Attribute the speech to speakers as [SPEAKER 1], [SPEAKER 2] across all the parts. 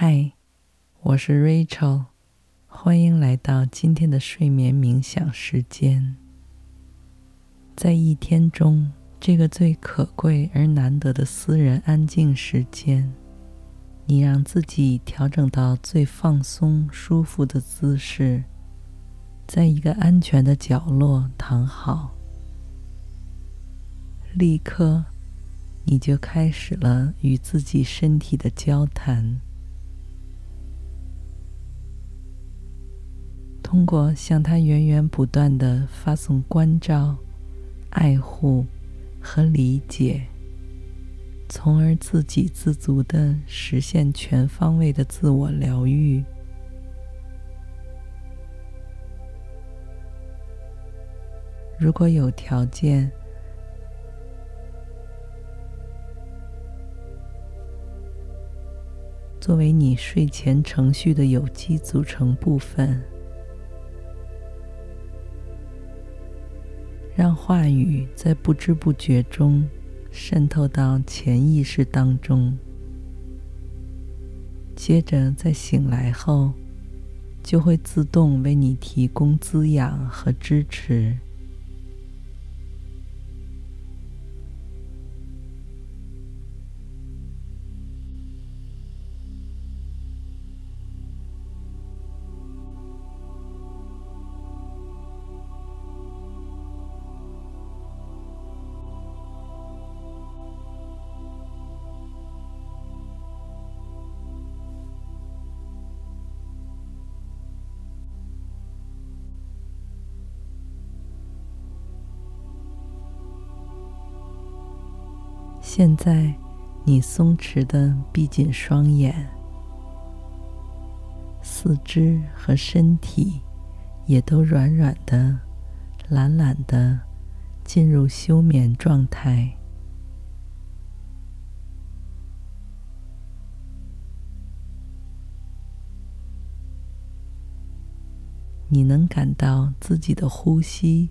[SPEAKER 1] 嗨，我是 Rachel，欢迎来到今天的睡眠冥想时间。在一天中，这个最可贵而难得的私人安静时间，你让自己调整到最放松、舒服的姿势，在一个安全的角落躺好。立刻，你就开始了与自己身体的交谈。通过向他源源不断地发送关照、爱护和理解，从而自给自足地实现全方位的自我疗愈。如果有条件，作为你睡前程序的有机组成部分。让话语在不知不觉中渗透到潜意识当中，接着在醒来后，就会自动为你提供滋养和支持。现在，你松弛的闭紧双眼，四肢和身体也都软软的、懒懒的进入休眠状态。你能感到自己的呼吸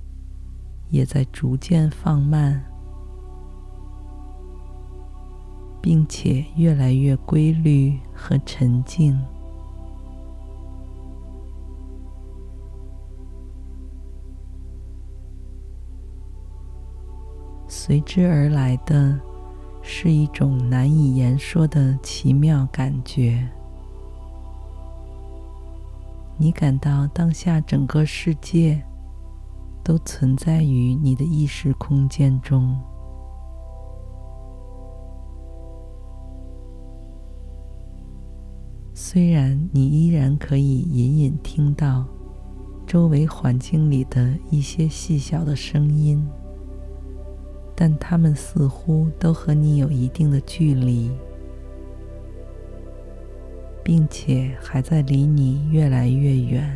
[SPEAKER 1] 也在逐渐放慢。并且越来越规律和沉静，随之而来的是一种难以言说的奇妙感觉。你感到当下整个世界都存在于你的意识空间中。虽然你依然可以隐隐听到周围环境里的一些细小的声音，但它们似乎都和你有一定的距离，并且还在离你越来越远。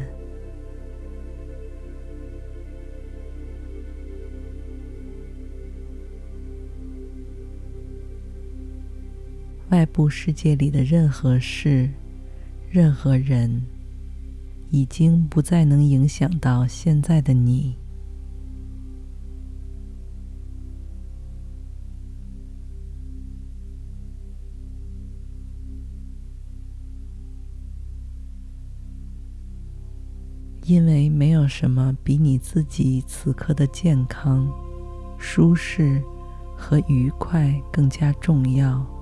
[SPEAKER 1] 外部世界里的任何事。任何人已经不再能影响到现在的你。因为没有什么比你自己此刻的健康、舒适和愉快更加重要。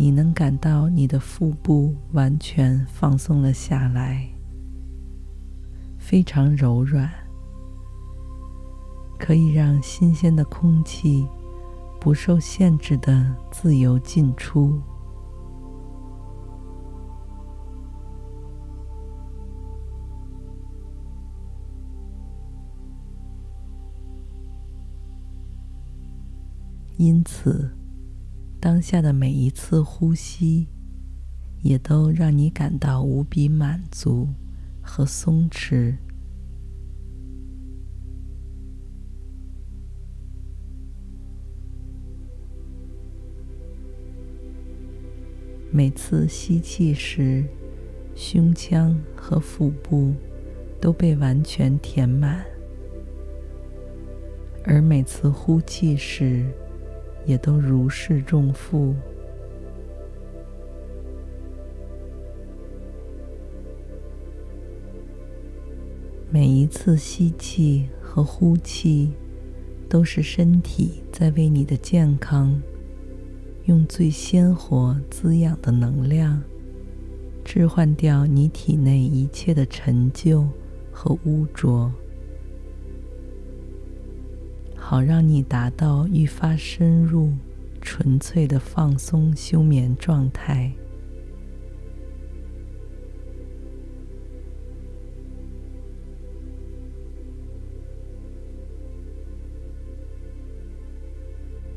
[SPEAKER 1] 你能感到你的腹部完全放松了下来，非常柔软，可以让新鲜的空气不受限制的自由进出。因此，当下的每一次呼吸，也都让你感到无比满足和松弛。每次吸气时，胸腔和腹部都被完全填满。而每次呼气时，也都如释重负。每一次吸气和呼气，都是身体在为你的健康，用最鲜活滋养的能量，置换掉你体内一切的陈旧和污浊。好让你达到愈发深入、纯粹的放松休眠状态。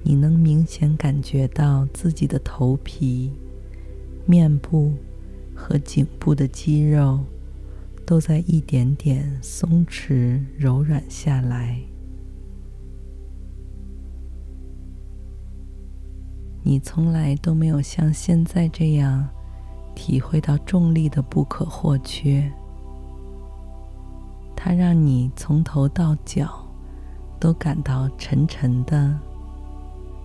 [SPEAKER 1] 你能明显感觉到自己的头皮、面部和颈部的肌肉都在一点点松弛、柔软下来。你从来都没有像现在这样体会到重力的不可或缺，它让你从头到脚都感到沉沉的，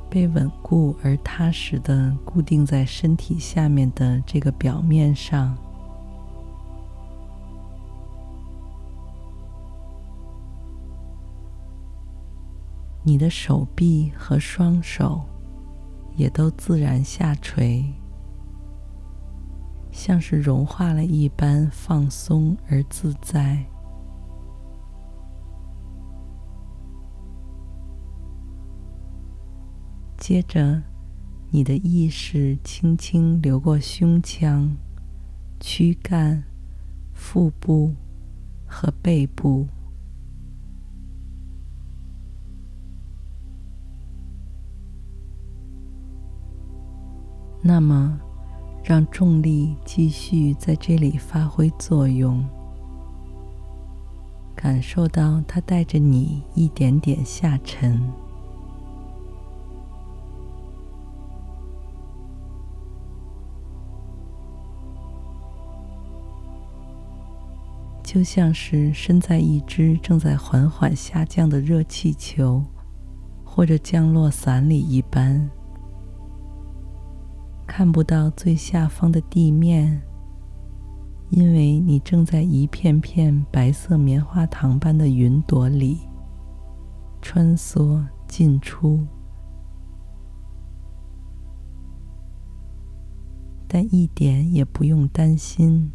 [SPEAKER 1] 被稳固而踏实的固定在身体下面的这个表面上。你的手臂和双手。也都自然下垂，像是融化了一般放松而自在。接着，你的意识轻轻流过胸腔、躯干、腹部和背部。那么，让重力继续在这里发挥作用，感受到它带着你一点点下沉。就像是身在一只正在缓缓下降的热气球，或者降落伞里一般。看不到最下方的地面，因为你正在一片片白色棉花糖般的云朵里穿梭进出。但一点也不用担心，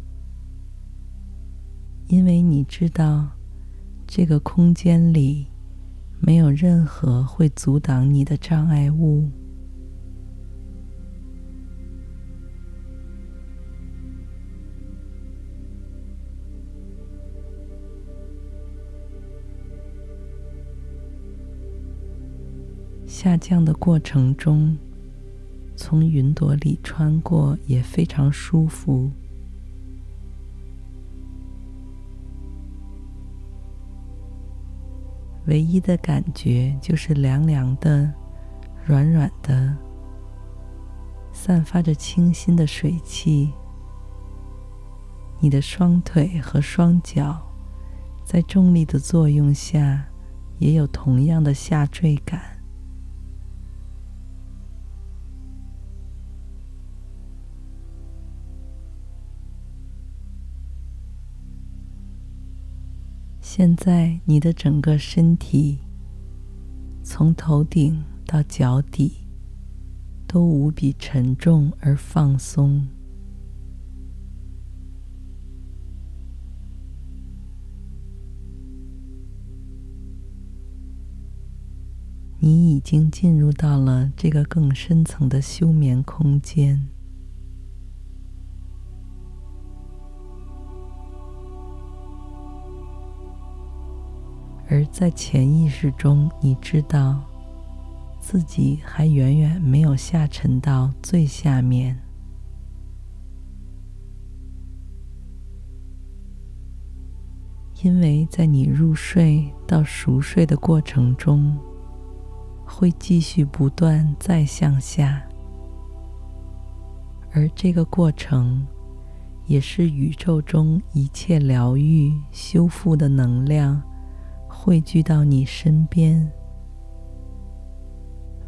[SPEAKER 1] 因为你知道，这个空间里没有任何会阻挡你的障碍物。下降的过程中，从云朵里穿过也非常舒服。唯一的感觉就是凉凉的、软软的，散发着清新的水汽。你的双腿和双脚在重力的作用下，也有同样的下坠感。现在，你的整个身体，从头顶到脚底，都无比沉重而放松。你已经进入到了这个更深层的休眠空间。而在潜意识中，你知道自己还远远没有下沉到最下面，因为在你入睡到熟睡的过程中，会继续不断再向下，而这个过程也是宇宙中一切疗愈、修复的能量。汇聚到你身边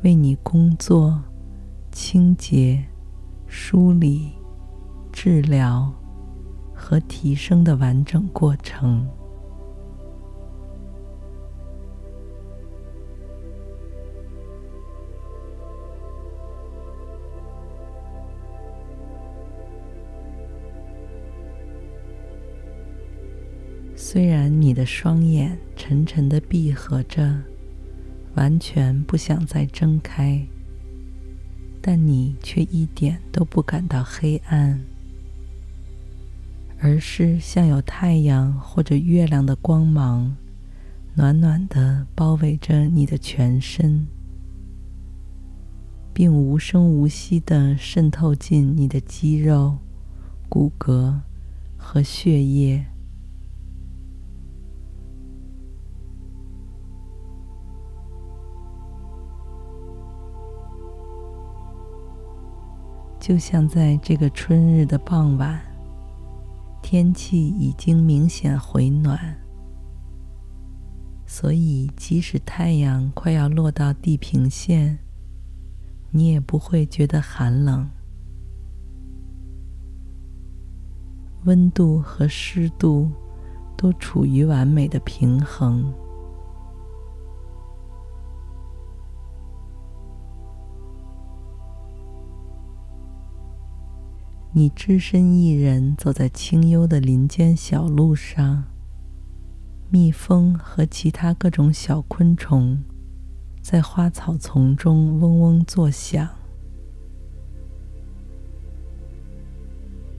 [SPEAKER 1] 为你工作清洁梳理治疗和提升的完整过程。虽然你的双眼沉沉的闭合着，完全不想再睁开，但你却一点都不感到黑暗，而是像有太阳或者月亮的光芒，暖暖的包围着你的全身，并无声无息的渗透进你的肌肉、骨骼和血液。就像在这个春日的傍晚，天气已经明显回暖，所以即使太阳快要落到地平线，你也不会觉得寒冷。温度和湿度都处于完美的平衡。你只身一人走在清幽的林间小路上，蜜蜂和其他各种小昆虫在花草丛中嗡嗡作响。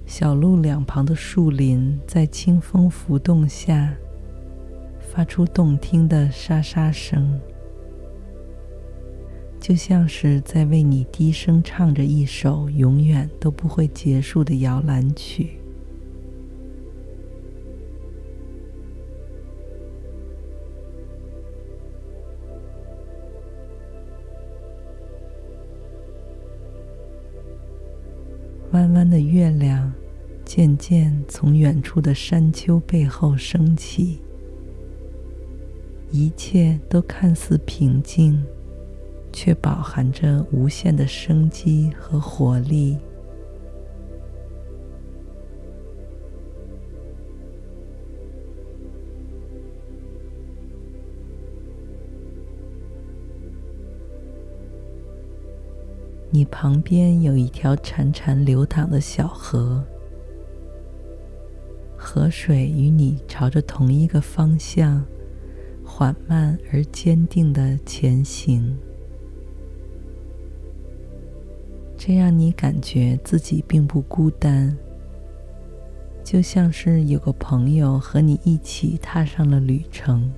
[SPEAKER 1] 小路两旁的树林在清风拂动下，发出动听的沙沙声。就像是在为你低声唱着一首永远都不会结束的摇篮曲。弯弯的月亮渐渐从远处的山丘背后升起，一切都看似平静。却饱含着无限的生机和活力。你旁边有一条潺潺流淌的小河，河水与你朝着同一个方向，缓慢而坚定地前行。这让你感觉自己并不孤单，就像是有个朋友和你一起踏上了旅程。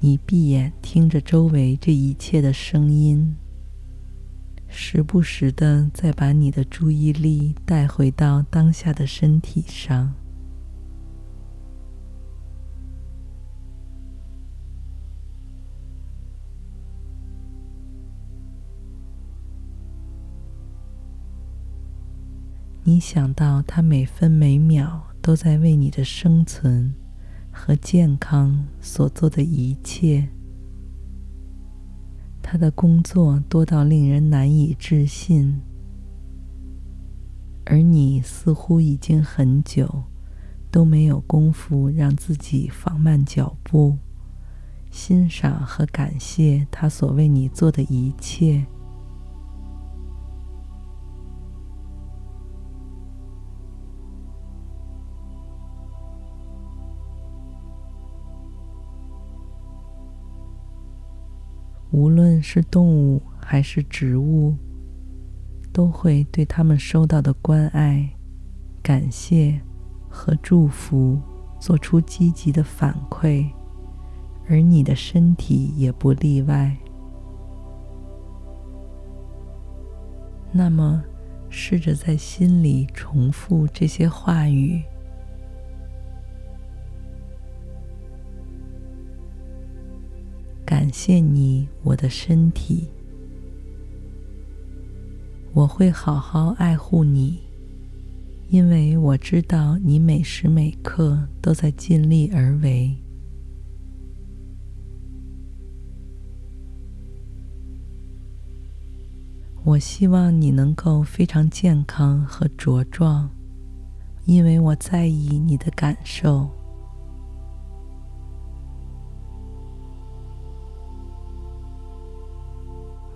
[SPEAKER 1] 你闭眼听着周围这一切的声音。时不时的再把你的注意力带回到当下的身体上。你想到他每分每秒都在为你的生存和健康所做的一切。他的工作多到令人难以置信，而你似乎已经很久都没有功夫让自己放慢脚步，欣赏和感谢他所为你做的一切。无论是动物还是植物，都会对他们收到的关爱、感谢和祝福做出积极的反馈，而你的身体也不例外。那么，试着在心里重复这些话语。感谢你，我的身体。我会好好爱护你，因为我知道你每时每刻都在尽力而为。我希望你能够非常健康和茁壮，因为我在意你的感受。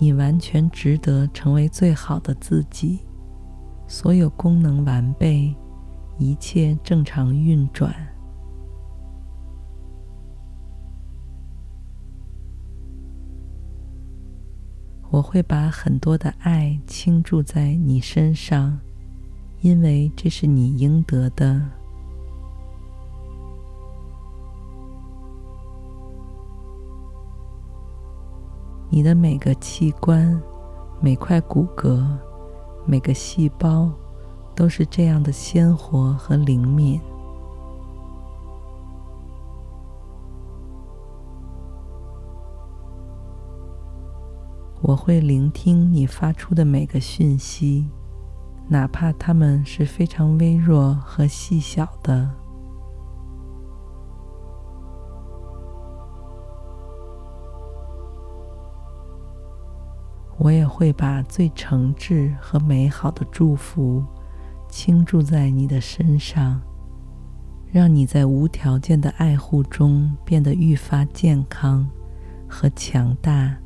[SPEAKER 1] 你完全值得成为最好的自己，所有功能完备，一切正常运转。我会把很多的爱倾注在你身上，因为这是你应得的。你的每个器官、每块骨骼、每个细胞，都是这样的鲜活和灵敏。我会聆听你发出的每个讯息，哪怕它们是非常微弱和细小的。我也会把最诚挚和美好的祝福倾注在你的身上，让你在无条件的爱护中变得愈发健康和强大。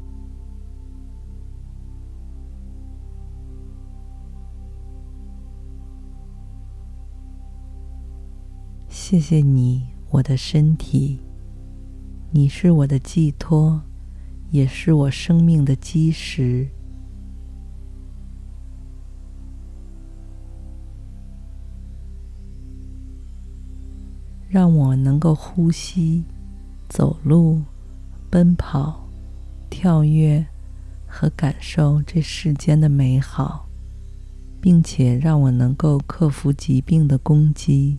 [SPEAKER 1] 谢谢你，我的身体，你是我的寄托。也是我生命的基石，让我能够呼吸、走路、奔跑、跳跃和感受这世间的美好，并且让我能够克服疾病的攻击。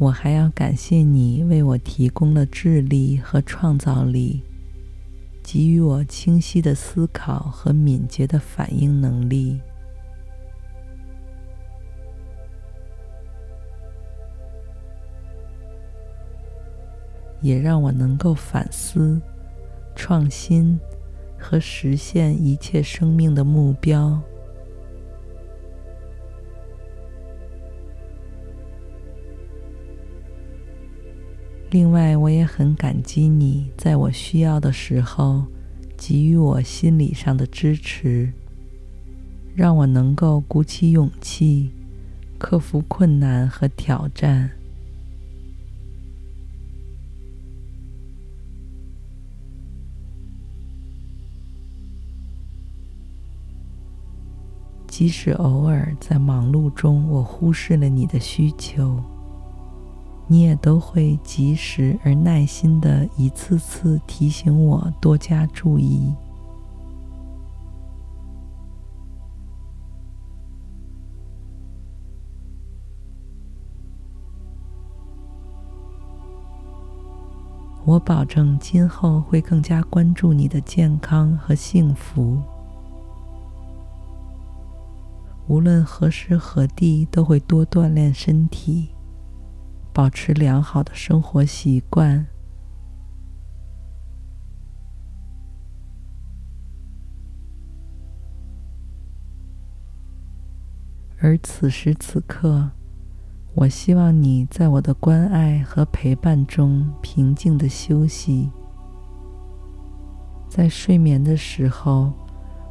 [SPEAKER 1] 我还要感谢你为我提供了智力和创造力，给予我清晰的思考和敏捷的反应能力，也让我能够反思、创新和实现一切生命的目标。另外，我也很感激你在我需要的时候给予我心理上的支持，让我能够鼓起勇气克服困难和挑战。即使偶尔在忙碌中我忽视了你的需求。你也都会及时而耐心地一次次提醒我多加注意。我保证今后会更加关注你的健康和幸福，无论何时何地都会多锻炼身体。保持良好的生活习惯，而此时此刻，我希望你在我的关爱和陪伴中平静的休息，在睡眠的时候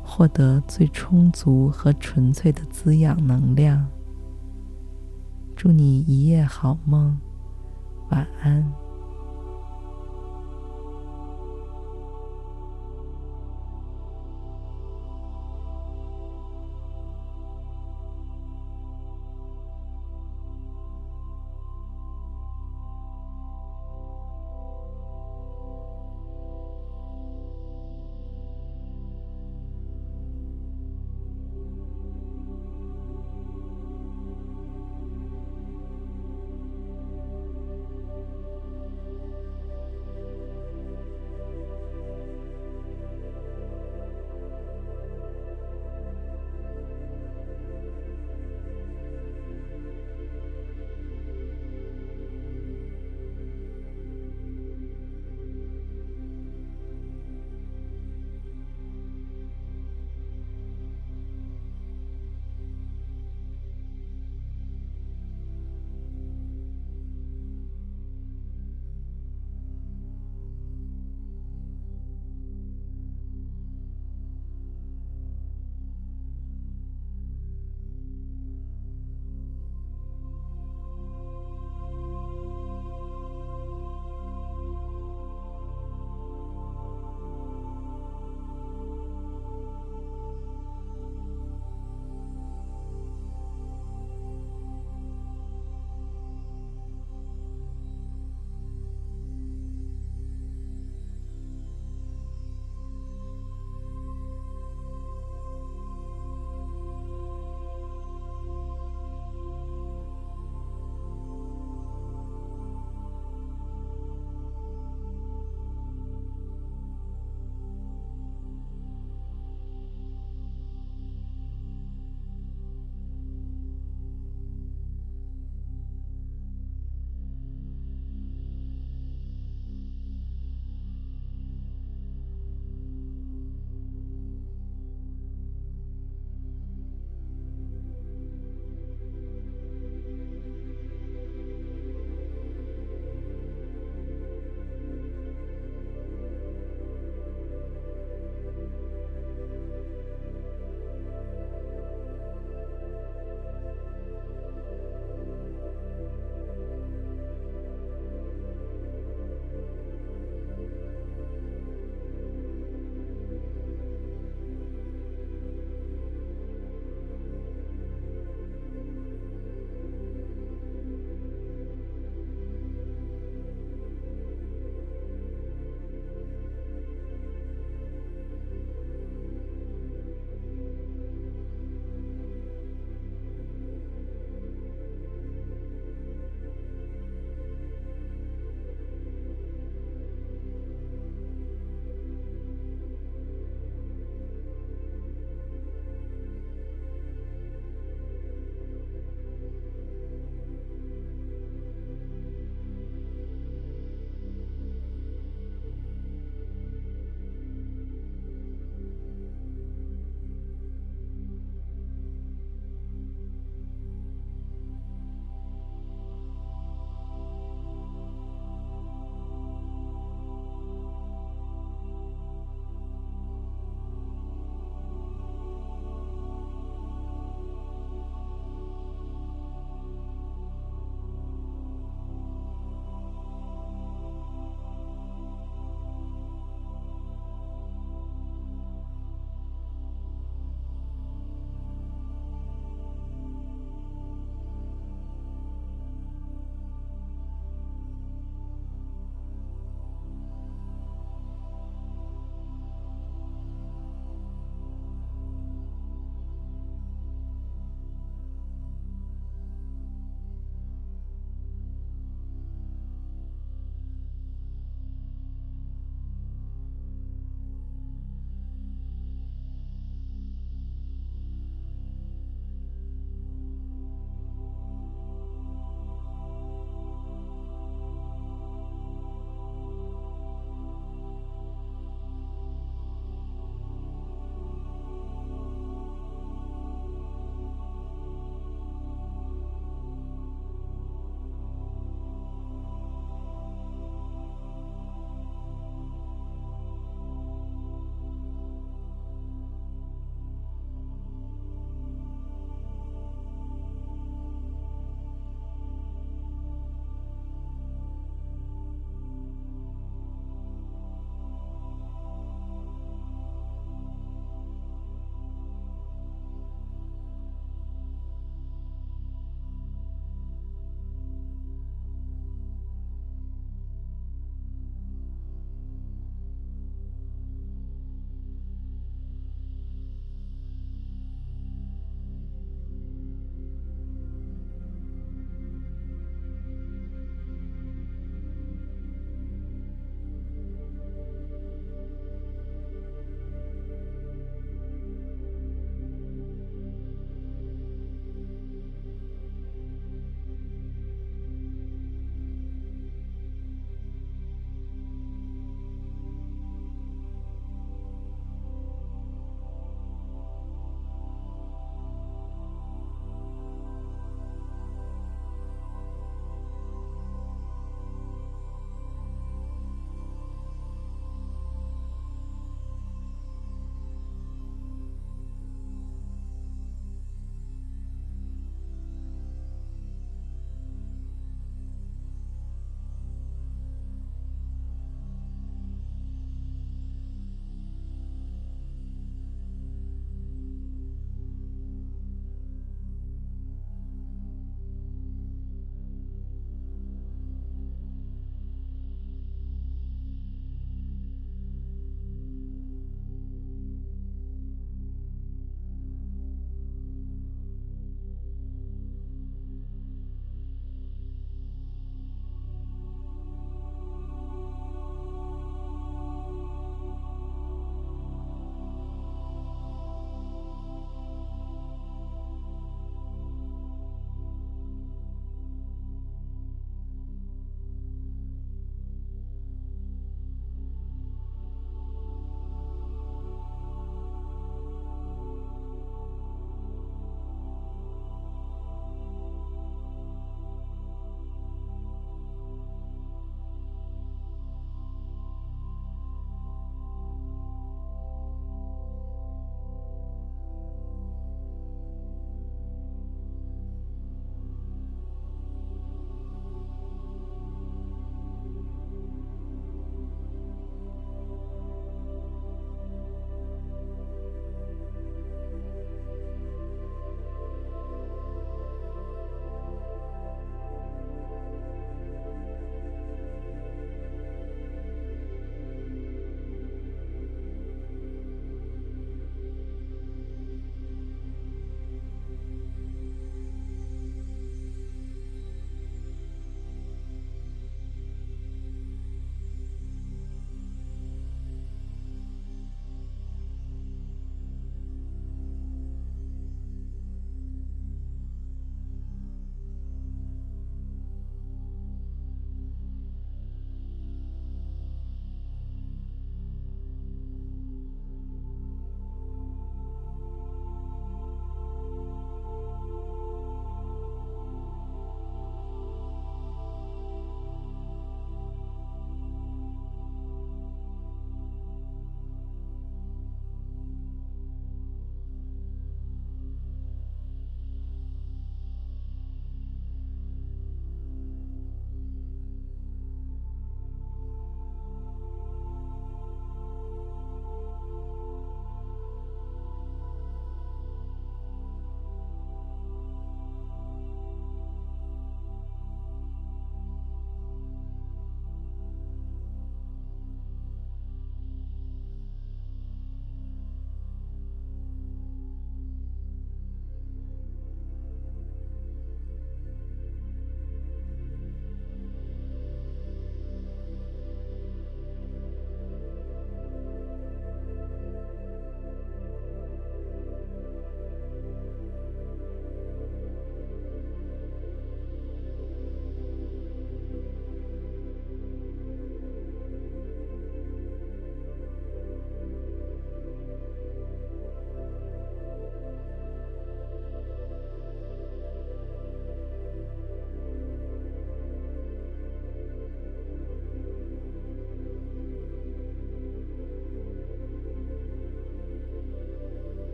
[SPEAKER 1] 获得最充足和纯粹的滋养能量。祝你一夜好梦，晚安。